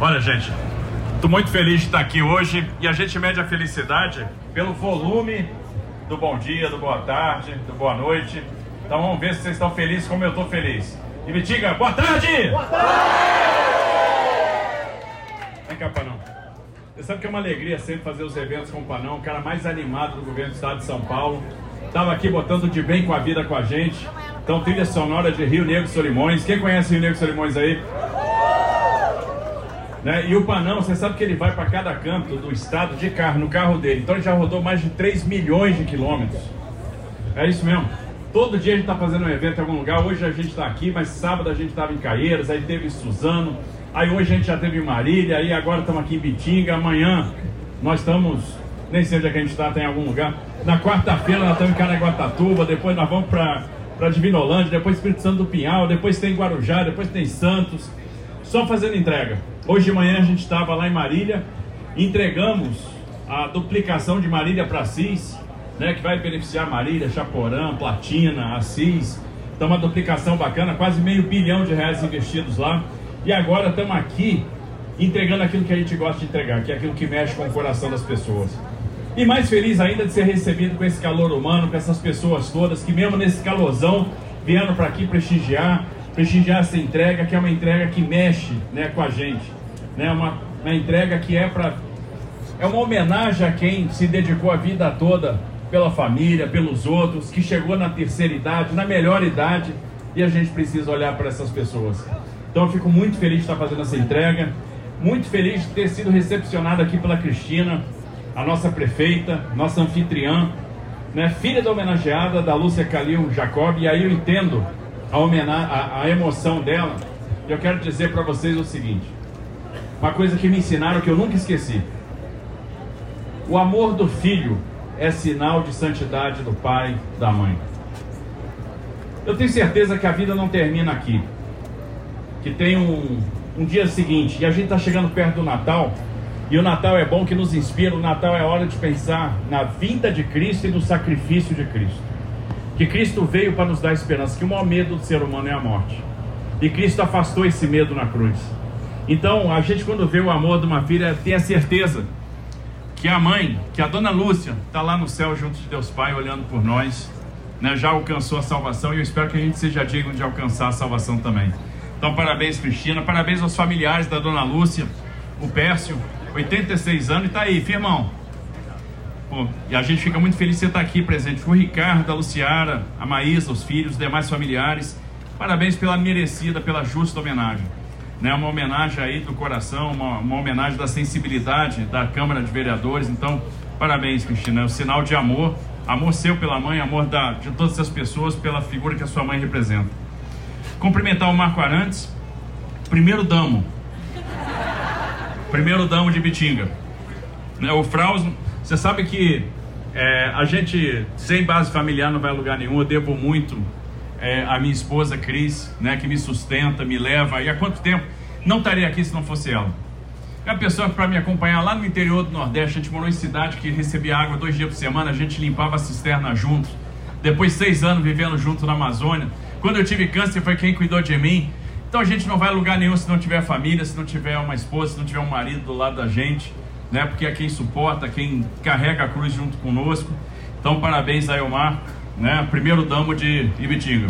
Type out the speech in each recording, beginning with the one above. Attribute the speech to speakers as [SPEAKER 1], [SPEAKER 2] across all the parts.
[SPEAKER 1] Olha, gente, estou muito feliz de estar aqui hoje e a gente mede a felicidade pelo volume do bom dia, do boa tarde, do boa noite. Então vamos ver se vocês estão felizes como eu estou feliz. E me diga, boa tarde! Boa tarde! Vem cá, Panão. Você sabe que é uma alegria sempre fazer os eventos com o Panão, o cara mais animado do governo do estado de São Paulo. Estava aqui botando de bem com a vida com a gente. Então, trilha sonora de Rio Negro Solimões. Quem conhece Rio Negro Solimões aí? Né? E o Panão, você sabe que ele vai para cada canto do estado de carro, no carro dele. Então ele já rodou mais de 3 milhões de quilômetros. É isso mesmo. Todo dia a gente está fazendo um evento em algum lugar. Hoje a gente está aqui, mas sábado a gente estava em Caieiras, aí teve Suzano. Aí hoje a gente já teve em Marília, aí agora estamos aqui em Bitinga. Amanhã nós estamos, nem sei onde é que a gente está, tem algum lugar. Na quarta-feira nós estamos em Caraguatatuba, depois nós vamos para para Divinolândia, depois Espírito Santo do Pinhal, depois tem Guarujá, depois tem Santos, só fazendo entrega. Hoje de manhã a gente estava lá em Marília, entregamos a duplicação de Marília para Assis, né, que vai beneficiar Marília, Chaporã, Platina, Assis. Então uma duplicação bacana, quase meio bilhão de reais investidos lá. E agora estamos aqui entregando aquilo que a gente gosta de entregar, que é aquilo que mexe com o coração das pessoas. E mais feliz ainda de ser recebido com esse calor humano, com essas pessoas todas que, mesmo nesse calorzão, vieram para aqui prestigiar, prestigiar essa entrega, que é uma entrega que mexe né, com a gente. Né, uma, uma entrega que é para. É uma homenagem a quem se dedicou a vida toda pela família, pelos outros, que chegou na terceira idade, na melhor idade, e a gente precisa olhar para essas pessoas. Então eu fico muito feliz de estar fazendo essa entrega, muito feliz de ter sido recepcionado aqui pela Cristina a nossa prefeita, nossa anfitriã, né, filha da homenageada, da Lúcia Calil Jacob, e aí eu entendo a, a, a emoção dela. E eu quero dizer para vocês o seguinte: uma coisa que me ensinaram que eu nunca esqueci. O amor do filho é sinal de santidade do pai, da mãe. Eu tenho certeza que a vida não termina aqui. Que tem um, um dia seguinte, e a gente está chegando perto do Natal. E o Natal é bom que nos inspira, o Natal é hora de pensar na vinda de Cristo e no sacrifício de Cristo. Que Cristo veio para nos dar esperança, que o maior medo do ser humano é a morte. E Cristo afastou esse medo na cruz. Então, a gente quando vê o amor de uma filha, tem a certeza que a mãe, que a dona Lúcia, está lá no céu junto de Deus Pai, olhando por nós, né, já alcançou a salvação e eu espero que a gente seja digno de alcançar a salvação também. Então, parabéns, Cristina, parabéns aos familiares da dona Lúcia, o Pércio, 86 anos e tá aí, firmão. Pô, e a gente fica muito feliz de você estar aqui presente. O Ricardo, a Luciara, a Maísa, os filhos, os demais familiares. Parabéns pela merecida, pela justa homenagem. Né, uma homenagem aí do coração, uma, uma homenagem da sensibilidade da Câmara de Vereadores. Então, parabéns, Cristina. É um sinal de amor, amor seu pela mãe, amor da, de todas as pessoas pela figura que a sua mãe representa. Cumprimentar o Marco Arantes, primeiro damo, primeiro damo de Bitinga. Né, o Fraus, você sabe que é, a gente, sem base familiar, não vai a lugar nenhum. Eu devo muito é, à minha esposa Cris, né, que me sustenta, me leva. E há quanto tempo? Não estaria aqui se não fosse ela. É a pessoa para me acompanhar lá no interior do Nordeste. A gente morou em cidade que recebia água dois dias por semana. A gente limpava a cisterna juntos. Depois seis anos vivendo junto na Amazônia. Quando eu tive câncer, foi quem cuidou de mim. Então a gente não vai a lugar nenhum se não tiver família, se não tiver uma esposa, se não tiver um marido do lado da gente, né? Porque é quem suporta, quem carrega a cruz junto conosco. Então parabéns a Elmar, né? Primeiro damo de Ibitinga.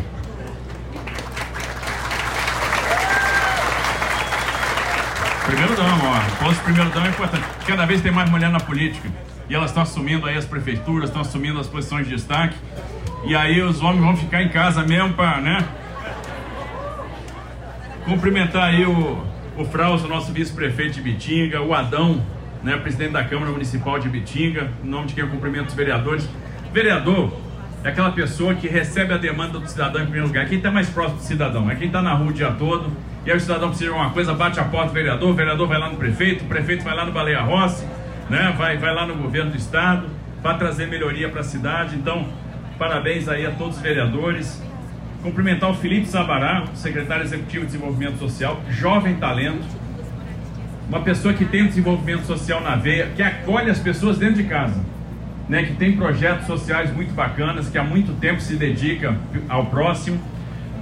[SPEAKER 1] Primeiro damo, ó. Posto primeiro damo é importante. Cada vez tem mais mulher na política. E elas estão assumindo aí as prefeituras, estão assumindo as posições de destaque. E aí os homens vão ficar em casa mesmo para, né? Cumprimentar aí o, o Fraus, o nosso vice-prefeito de Bitinga, o Adão, né, presidente da Câmara Municipal de Bitinga, em nome de quem eu cumprimento os vereadores. Vereador é aquela pessoa que recebe a demanda do cidadão em primeiro lugar, quem está mais próximo do cidadão, é quem está na rua o dia todo, e aí o cidadão precisa de alguma coisa, bate a porta do vereador, o vereador vai lá no prefeito, o prefeito vai lá no Baleia Rossi, né, vai, vai lá no governo do estado, para trazer melhoria para a cidade. Então, parabéns aí a todos os vereadores. Cumprimentar o Felipe Sabará, secretário executivo de desenvolvimento social, jovem talento, uma pessoa que tem o desenvolvimento social na veia, que acolhe as pessoas dentro de casa, né, que tem projetos sociais muito bacanas, que há muito tempo se dedica ao próximo.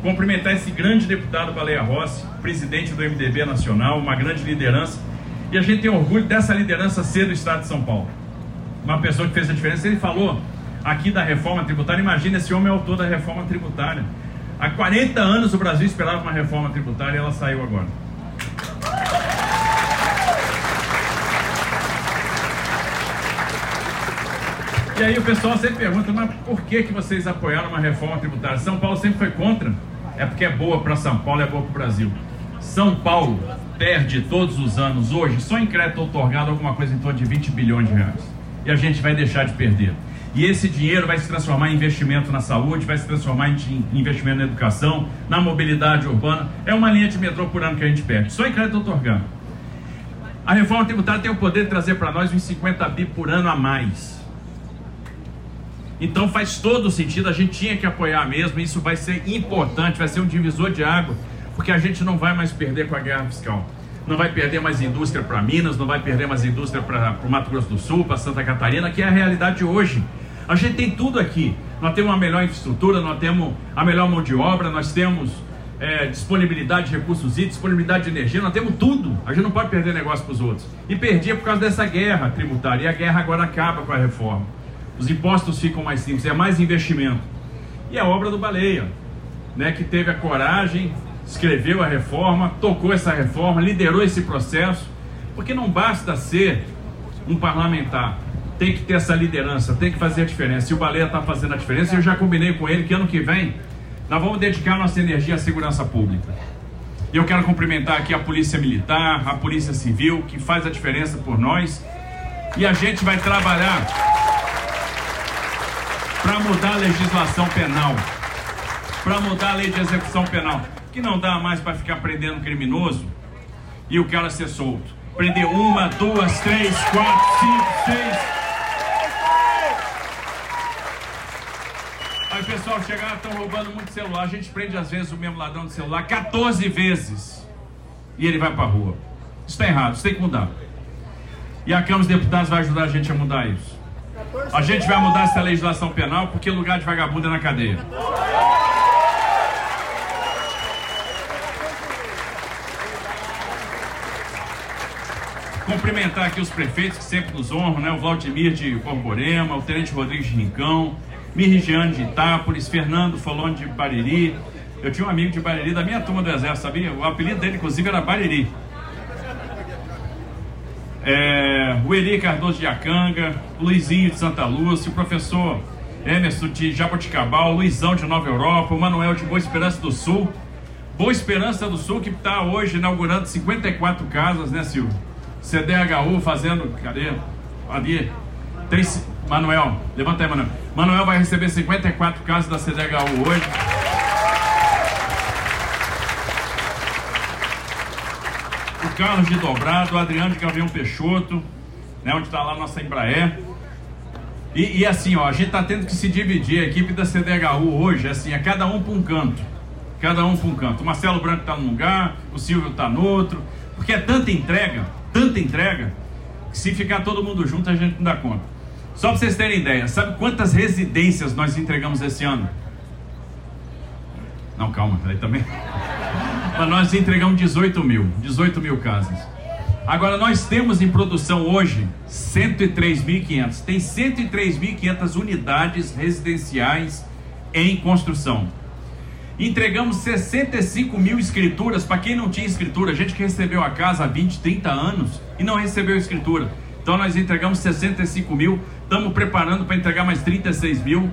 [SPEAKER 1] cumprimentar esse grande deputado Baleia Rossi, presidente do MDB Nacional, uma grande liderança. E a gente tem orgulho dessa liderança ser do Estado de São Paulo. Uma pessoa que fez a diferença. Ele falou aqui da reforma tributária. Imagina, esse homem é autor da reforma tributária. Há 40 anos o Brasil esperava uma reforma tributária e ela saiu agora. E aí o pessoal sempre pergunta, mas por que, que vocês apoiaram uma reforma tributária? São Paulo sempre foi contra. É porque é boa para São Paulo, é boa para o Brasil. São Paulo perde todos os anos, hoje, só em crédito otorgado, alguma coisa em torno de 20 bilhões de reais. E a gente vai deixar de perder. E esse dinheiro vai se transformar em investimento na saúde, vai se transformar em investimento na educação, na mobilidade urbana. É uma linha de metrô por ano que a gente perde, só em crédito otorgado. A reforma tributária tem o poder de trazer para nós uns 50 bi por ano a mais. Então faz todo sentido, a gente tinha que apoiar mesmo, isso vai ser importante, vai ser um divisor de água, porque a gente não vai mais perder com a guerra fiscal. Não vai perder mais indústria para Minas, não vai perder mais indústria para o Mato Grosso do Sul, para Santa Catarina, que é a realidade hoje. A gente tem tudo aqui. Nós temos uma melhor infraestrutura, nós temos a melhor mão de obra, nós temos é, disponibilidade de recursos e disponibilidade de energia, nós temos tudo. A gente não pode perder negócio para os outros. E perdia por causa dessa guerra tributária. E a guerra agora acaba com a reforma. Os impostos ficam mais simples, é mais investimento. E a obra do Baleia, né, que teve a coragem, escreveu a reforma, tocou essa reforma, liderou esse processo, porque não basta ser um parlamentar, tem que ter essa liderança, tem que fazer a diferença. E o Baleia está fazendo a diferença, eu já combinei com ele que ano que vem nós vamos dedicar nossa energia à segurança pública. E eu quero cumprimentar aqui a Polícia Militar, a Polícia Civil, que faz a diferença por nós. E a gente vai trabalhar para mudar a legislação penal, para mudar a lei de execução penal, que não dá mais para ficar prendendo criminoso e o cara ser solto. Prender uma, duas, três, quatro, cinco, seis. Aí pessoal chegar, estão roubando muito celular. A gente prende às vezes o mesmo ladrão de celular 14 vezes. E ele vai para rua. Isso está errado, isso tem que mudar. E a Câmara dos Deputados vai ajudar a gente a mudar isso. A gente vai mudar essa legislação penal porque lugar de vagabundo é na cadeia. Cumprimentar aqui os prefeitos que sempre nos honram, né? O Vladimir de Borborema, o Tenente Rodrigues de Rincão, Mirigiane de Itápolis, Fernando Folone de Bariri. Eu tinha um amigo de Bariri da minha turma do Exército, sabia? O apelido dele, inclusive, era Bariri é, Eri Cardoso de Acanga, Luizinho de Santa Lúcia, o professor Emerson de Jaboticabal, Luizão de Nova Europa, o Manuel de Boa Esperança do Sul. Boa Esperança do Sul que está hoje inaugurando 54 casas, né, Silvio? CDHU fazendo. Cadê? Ali. Tem, Manuel, levanta aí, Manuel. Manuel vai receber 54 casas da CDHU hoje. Carlos de Dobrado, Adriano de Gavião Peixoto, né, onde está lá a nossa Embraer. E, e, assim, ó, a gente está tendo que se dividir, a equipe da CDHU hoje, assim, é cada um para um canto. Cada um para um canto. O Marcelo Branco está num lugar, o Silvio está no outro. Porque é tanta entrega, tanta entrega, que se ficar todo mundo junto a gente não dá conta. Só para vocês terem ideia, sabe quantas residências nós entregamos esse ano? Não, calma, aí também. Mas nós entregamos 18 mil, 18 mil casas. Agora nós temos em produção hoje 103.500. Tem 103.500 unidades residenciais em construção. Entregamos 65 mil escrituras para quem não tinha escritura, gente que recebeu a casa há 20, 30 anos e não recebeu escritura. Então nós entregamos 65 mil, estamos preparando para entregar mais 36 mil.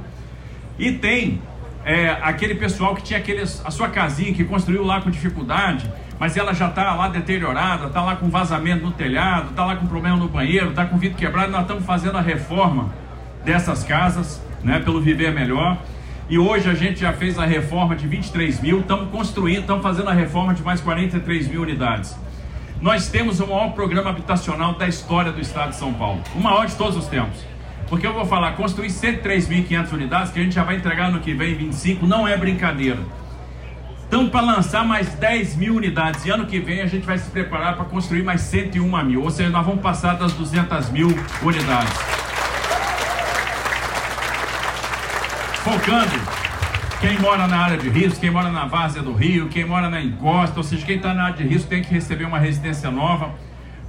[SPEAKER 1] E tem é, aquele pessoal que tinha aqueles, a sua casinha que construiu lá com dificuldade, mas ela já está lá deteriorada, está lá com vazamento no telhado, está lá com problema no banheiro, está com vidro quebrado. Nós estamos fazendo a reforma dessas casas, né, pelo Viver Melhor. E hoje a gente já fez a reforma de 23 mil, estamos construindo, estamos fazendo a reforma de mais 43 mil unidades. Nós temos o maior programa habitacional da história do estado de São Paulo, o maior de todos os tempos. Porque eu vou falar, construir 103.500 unidades, que a gente já vai entregar no que vem, 25, não é brincadeira. Então, para lançar mais 10 mil unidades, e ano que vem a gente vai se preparar para construir mais 101 mil, ou seja, nós vamos passar das 200 mil unidades. Focando, Quem mora na área de risco, quem mora na várzea do Rio, quem mora na encosta, ou seja, quem está na área de risco tem que receber uma residência nova.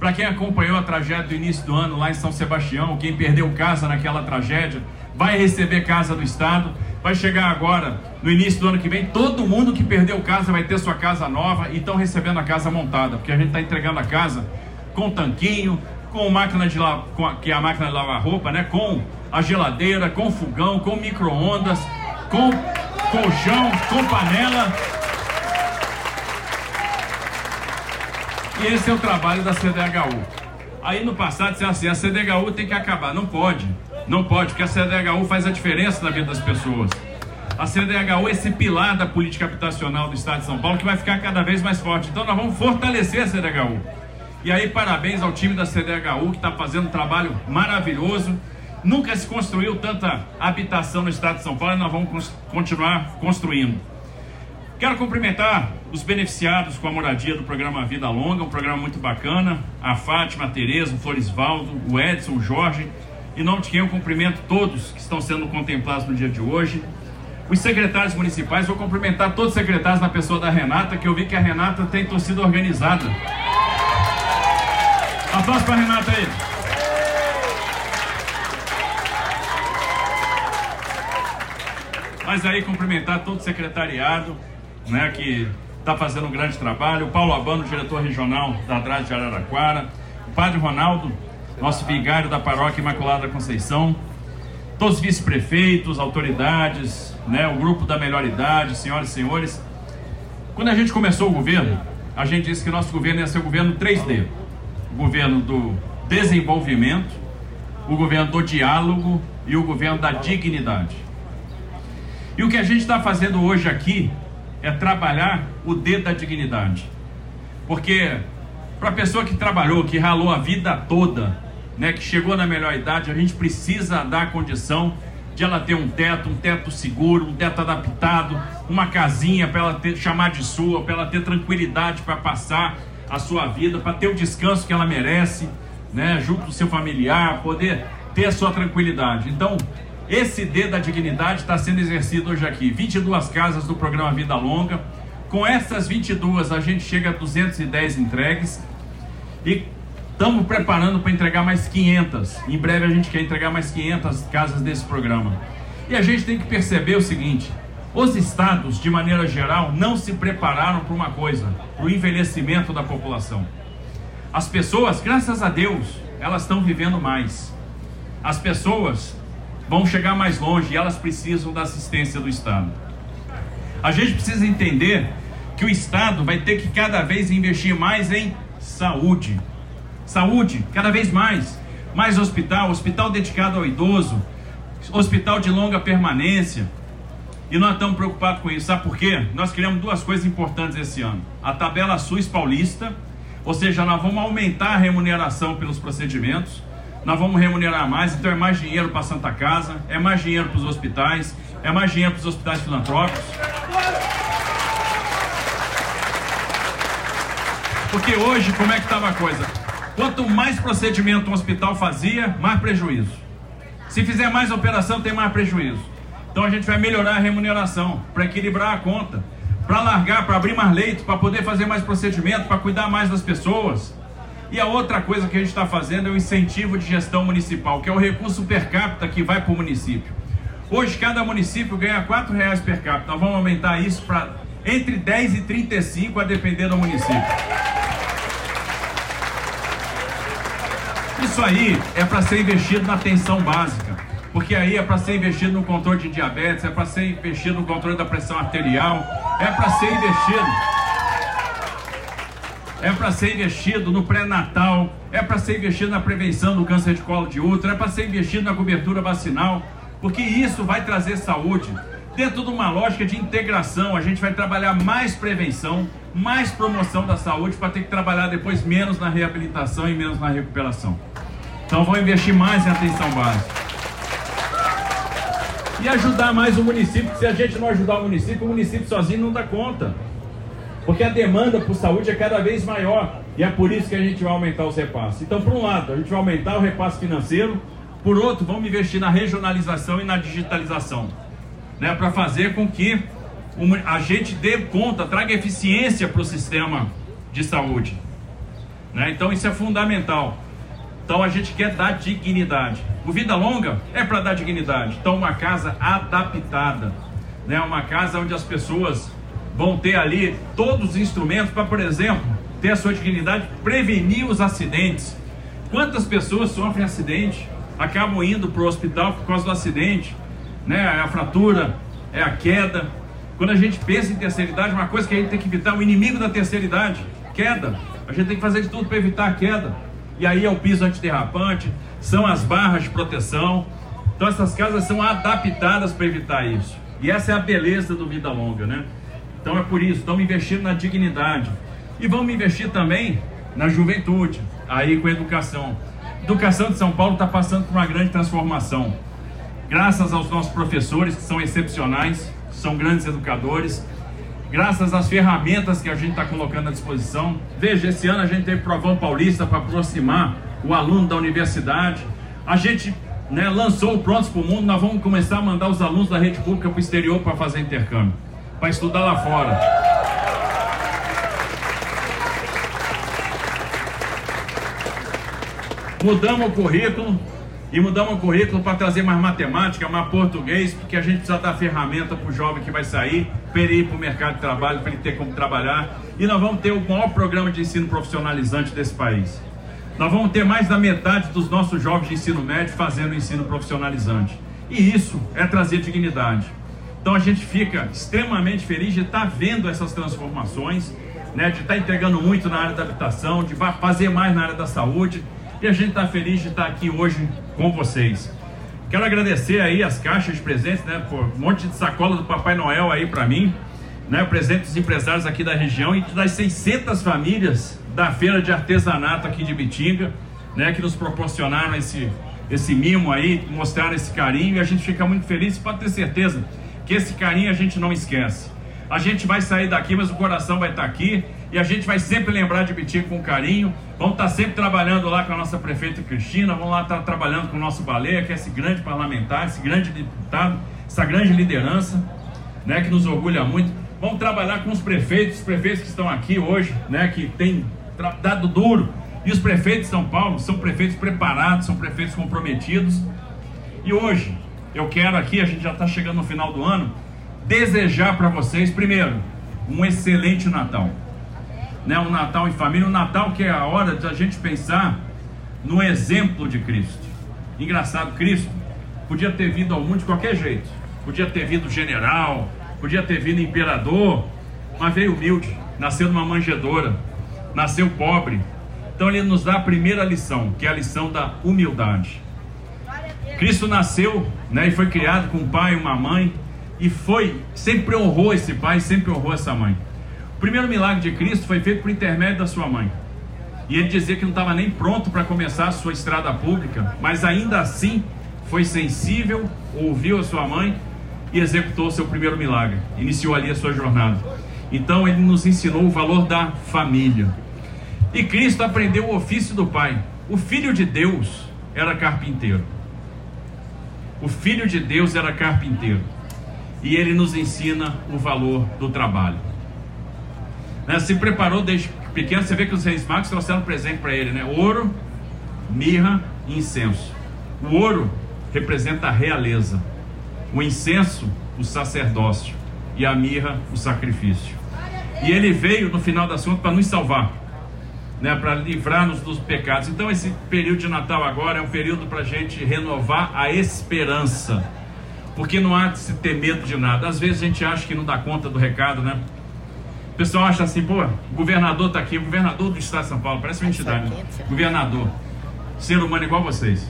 [SPEAKER 1] Para quem acompanhou a tragédia do início do ano lá em São Sebastião, quem perdeu casa naquela tragédia, vai receber casa do Estado. Vai chegar agora, no início do ano que vem, todo mundo que perdeu casa vai ter sua casa nova e estão recebendo a casa montada, porque a gente está entregando a casa com tanquinho, com máquina de lavar, que é a máquina de lavar roupa, né? Com a geladeira, com fogão, com micro-ondas, com colchão, com panela. E esse é o trabalho da CDHU. Aí no passado disse assim, a CDHU tem que acabar. Não pode, não pode, porque a CDHU faz a diferença na vida das pessoas. A CDHU é esse pilar da política habitacional do Estado de São Paulo que vai ficar cada vez mais forte. Então nós vamos fortalecer a CDHU. E aí parabéns ao time da CDHU que está fazendo um trabalho maravilhoso. Nunca se construiu tanta habitação no estado de São Paulo e nós vamos continuar construindo. Quero cumprimentar os beneficiados com a moradia do programa Vida Longa, um programa muito bacana. A Fátima, a Tereza, o Florisvaldo, o Edson, o Jorge. Em nome de quem eu cumprimento todos que estão sendo contemplados no dia de hoje. Os secretários municipais, vou cumprimentar todos os secretários na pessoa da Renata, que eu vi que a Renata tem torcida organizada. Aplausos para a Renata aí. Mas aí cumprimentar todo o secretariado, né, que está fazendo um grande trabalho, o Paulo Abano, diretor regional da Andrade de Araraquara, o Padre Ronaldo, nosso vigário da paróquia Imaculada Conceição, todos os vice-prefeitos, autoridades, né, o grupo da melhor idade, senhoras e senhores. Quando a gente começou o governo, a gente disse que nosso governo ia ser o governo 3D. O governo do desenvolvimento, o governo do diálogo e o governo da dignidade. E o que a gente está fazendo hoje aqui é trabalhar o dedo da dignidade. Porque para a pessoa que trabalhou, que ralou a vida toda, né, que chegou na melhor idade, a gente precisa dar a condição de ela ter um teto, um teto seguro, um teto adaptado, uma casinha para ela ter, chamar de sua, para ela ter tranquilidade para passar a sua vida, para ter o descanso que ela merece, né, junto do seu familiar, poder ter a sua tranquilidade. Então, esse D da dignidade está sendo exercido hoje aqui. 22 casas do programa Vida Longa. Com essas 22, a gente chega a 210 entregues. E estamos preparando para entregar mais 500. Em breve a gente quer entregar mais 500 casas desse programa. E a gente tem que perceber o seguinte: os estados, de maneira geral, não se prepararam para uma coisa: para o envelhecimento da população. As pessoas, graças a Deus, elas estão vivendo mais. As pessoas vão chegar mais longe e elas precisam da assistência do Estado. A gente precisa entender que o Estado vai ter que cada vez investir mais em saúde. Saúde, cada vez mais. Mais hospital, hospital dedicado ao idoso, hospital de longa permanência. E nós estamos preocupados com isso. Sabe por quê? Nós criamos duas coisas importantes esse ano: a tabela SUS paulista, ou seja, nós vamos aumentar a remuneração pelos procedimentos nós vamos remunerar mais, então é mais dinheiro para a Santa Casa, é mais dinheiro para os hospitais, é mais dinheiro para os hospitais filantrópicos. Porque hoje, como é que estava a coisa? Quanto mais procedimento um hospital fazia, mais prejuízo. Se fizer mais operação, tem mais prejuízo. Então a gente vai melhorar a remuneração para equilibrar a conta, para largar, para abrir mais leito, para poder fazer mais procedimento, para cuidar mais das pessoas. E a outra coisa que a gente está fazendo é o incentivo de gestão municipal, que é o recurso per capita que vai para o município. Hoje cada município ganha R$ reais per capita. Nós vamos aumentar isso para entre 10 e 35, a depender do município. Isso aí é para ser investido na atenção básica, porque aí é para ser investido no controle de diabetes, é para ser investido no controle da pressão arterial, é para ser investido é para ser investido no pré-natal, é para ser investido na prevenção do câncer de colo de útero, é para ser investido na cobertura vacinal, porque isso vai trazer saúde. Dentro de uma lógica de integração, a gente vai trabalhar mais prevenção, mais promoção da saúde, para ter que trabalhar depois menos na reabilitação e menos na recuperação. Então vamos investir mais em atenção básica. E ajudar mais o município, se a gente não ajudar o município, o município sozinho não dá conta. Porque a demanda por saúde é cada vez maior. E é por isso que a gente vai aumentar os repasses. Então, por um lado, a gente vai aumentar o repasse financeiro. Por outro, vamos investir na regionalização e na digitalização. né, para fazer com que a gente dê conta, traga eficiência para o sistema de saúde. Né? Então isso é fundamental. Então a gente quer dar dignidade. O Vida Longa é para dar dignidade. Então uma casa adaptada, né? uma casa onde as pessoas vão ter ali todos os instrumentos para, por exemplo, ter a sua dignidade, prevenir os acidentes. Quantas pessoas sofrem acidente, acabam indo para o hospital por causa do acidente, né? É a fratura, é a queda. Quando a gente pensa em terceira idade, uma coisa que a gente tem que evitar, o inimigo da terceira idade, queda. A gente tem que fazer de tudo para evitar a queda. E aí é o piso antiderrapante, são as barras de proteção. Então essas casas são adaptadas para evitar isso. E essa é a beleza do Vida Longa, né? Então é por isso, estamos investindo na dignidade. E vamos investir também na juventude, aí com a educação. A educação de São Paulo está passando por uma grande transformação. Graças aos nossos professores, que são excepcionais, são grandes educadores, graças às ferramentas que a gente está colocando à disposição. Veja, esse ano a gente teve provão paulista para aproximar o aluno da universidade. A gente né, lançou o Prontos para o Mundo, nós vamos começar a mandar os alunos da rede pública para o exterior para fazer intercâmbio, para estudar lá fora. Mudamos o currículo, e mudamos o currículo para trazer mais matemática, mais português, porque a gente precisa dar ferramenta para o jovem que vai sair, para ele ir para o mercado de trabalho, para ele ter como trabalhar. E nós vamos ter o maior programa de ensino profissionalizante desse país. Nós vamos ter mais da metade dos nossos jovens de ensino médio fazendo ensino profissionalizante. E isso é trazer dignidade. Então a gente fica extremamente feliz de estar vendo essas transformações, né, de estar entregando muito na área da habitação, de fazer mais na área da saúde e a gente está feliz de estar aqui hoje com vocês. Quero agradecer aí as caixas de presentes, né? Por um monte de sacola do Papai Noel aí para mim, né? Presente dos empresários aqui da região e das 600 famílias da feira de artesanato aqui de Bitinga, né? Que nos proporcionaram esse, esse mimo aí, mostraram esse carinho e a gente fica muito feliz. Pode ter certeza que esse carinho a gente não esquece. A gente vai sair daqui, mas o coração vai estar aqui e a gente vai sempre lembrar de Bitinga com carinho. Vamos estar sempre trabalhando lá com a nossa prefeita Cristina, vamos lá estar trabalhando com o nosso Baleia, que é esse grande parlamentar, esse grande deputado, essa grande liderança, né, que nos orgulha muito. Vamos trabalhar com os prefeitos, os prefeitos que estão aqui hoje, né, que têm dado duro. E os prefeitos de São Paulo são prefeitos preparados, são prefeitos comprometidos. E hoje, eu quero aqui, a gente já está chegando no final do ano, desejar para vocês, primeiro, um excelente Natal. Né, um Natal em família, um Natal que é a hora de a gente pensar no exemplo de Cristo. Engraçado, Cristo podia ter vindo ao mundo de qualquer jeito. Podia ter vindo general, podia ter vindo imperador, mas veio humilde, nasceu numa manjedoura, nasceu pobre. Então ele nos dá a primeira lição, que é a lição da humildade. Cristo nasceu né, e foi criado com um pai e uma mãe, e foi, sempre honrou esse pai, sempre honrou essa mãe. O primeiro milagre de Cristo foi feito por intermédio da sua mãe. E ele dizia que não estava nem pronto para começar a sua estrada pública, mas ainda assim foi sensível, ouviu a sua mãe e executou seu primeiro milagre. Iniciou ali a sua jornada. Então ele nos ensinou o valor da família. E Cristo aprendeu o ofício do Pai. O Filho de Deus era carpinteiro. O Filho de Deus era carpinteiro e ele nos ensina o valor do trabalho. Né? Se preparou desde pequeno, você vê que os reis magos trouxeram presente para ele, né? Ouro, mirra e incenso. O ouro representa a realeza, o incenso, o sacerdócio e a mirra, o sacrifício. E ele veio no final das contas para nos salvar, né, para livrar-nos dos pecados. Então, esse período de Natal agora é um período para a gente renovar a esperança porque não há de se ter medo de nada. Às vezes a gente acha que não dá conta do recado, né? O pessoal acha assim, pô, o governador está aqui, o governador do estado de São Paulo, parece uma entidade, né? Governador, ser humano igual vocês,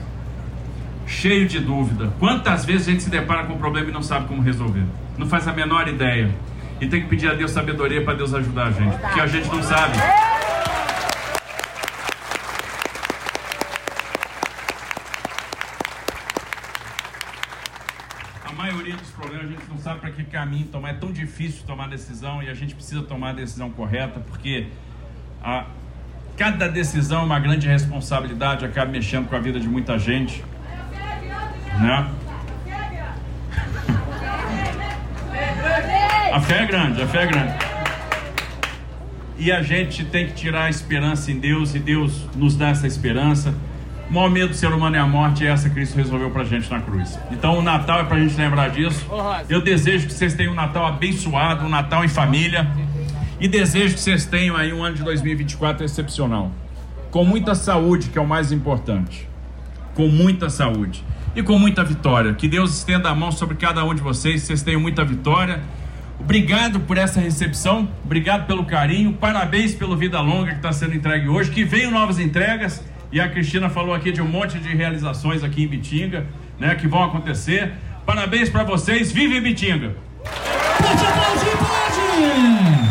[SPEAKER 1] cheio de dúvida. Quantas vezes a gente se depara com um problema e não sabe como resolver? Não faz a menor ideia. E tem que pedir a Deus sabedoria para Deus ajudar a gente, porque a gente não sabe. Para que caminho tomar. É tão difícil tomar decisão e a gente precisa tomar a decisão correta, porque a, cada decisão é uma grande responsabilidade, acaba mexendo com a vida de muita gente. Né? A fé é grande, a fé é grande. E a gente tem que tirar a esperança em Deus e Deus nos dá essa esperança. O maior medo do ser humano é a morte e essa Cristo resolveu pra gente na cruz. Então o Natal é pra gente lembrar disso. Eu desejo que vocês tenham um Natal abençoado, um Natal em família. E desejo que vocês tenham aí um ano de 2024 excepcional. Com muita saúde, que é o mais importante. Com muita saúde. E com muita vitória. Que Deus estenda a mão sobre cada um de vocês. Vocês tenham muita vitória. Obrigado por essa recepção. Obrigado pelo carinho. Parabéns pelo Vida Longa que está sendo entregue hoje. Que venham novas entregas. E a Cristina falou aqui de um monte de realizações aqui em Bitinga, né, que vão acontecer. Parabéns para vocês. Vive Bitinga!
[SPEAKER 2] Pode aplaudir, pode!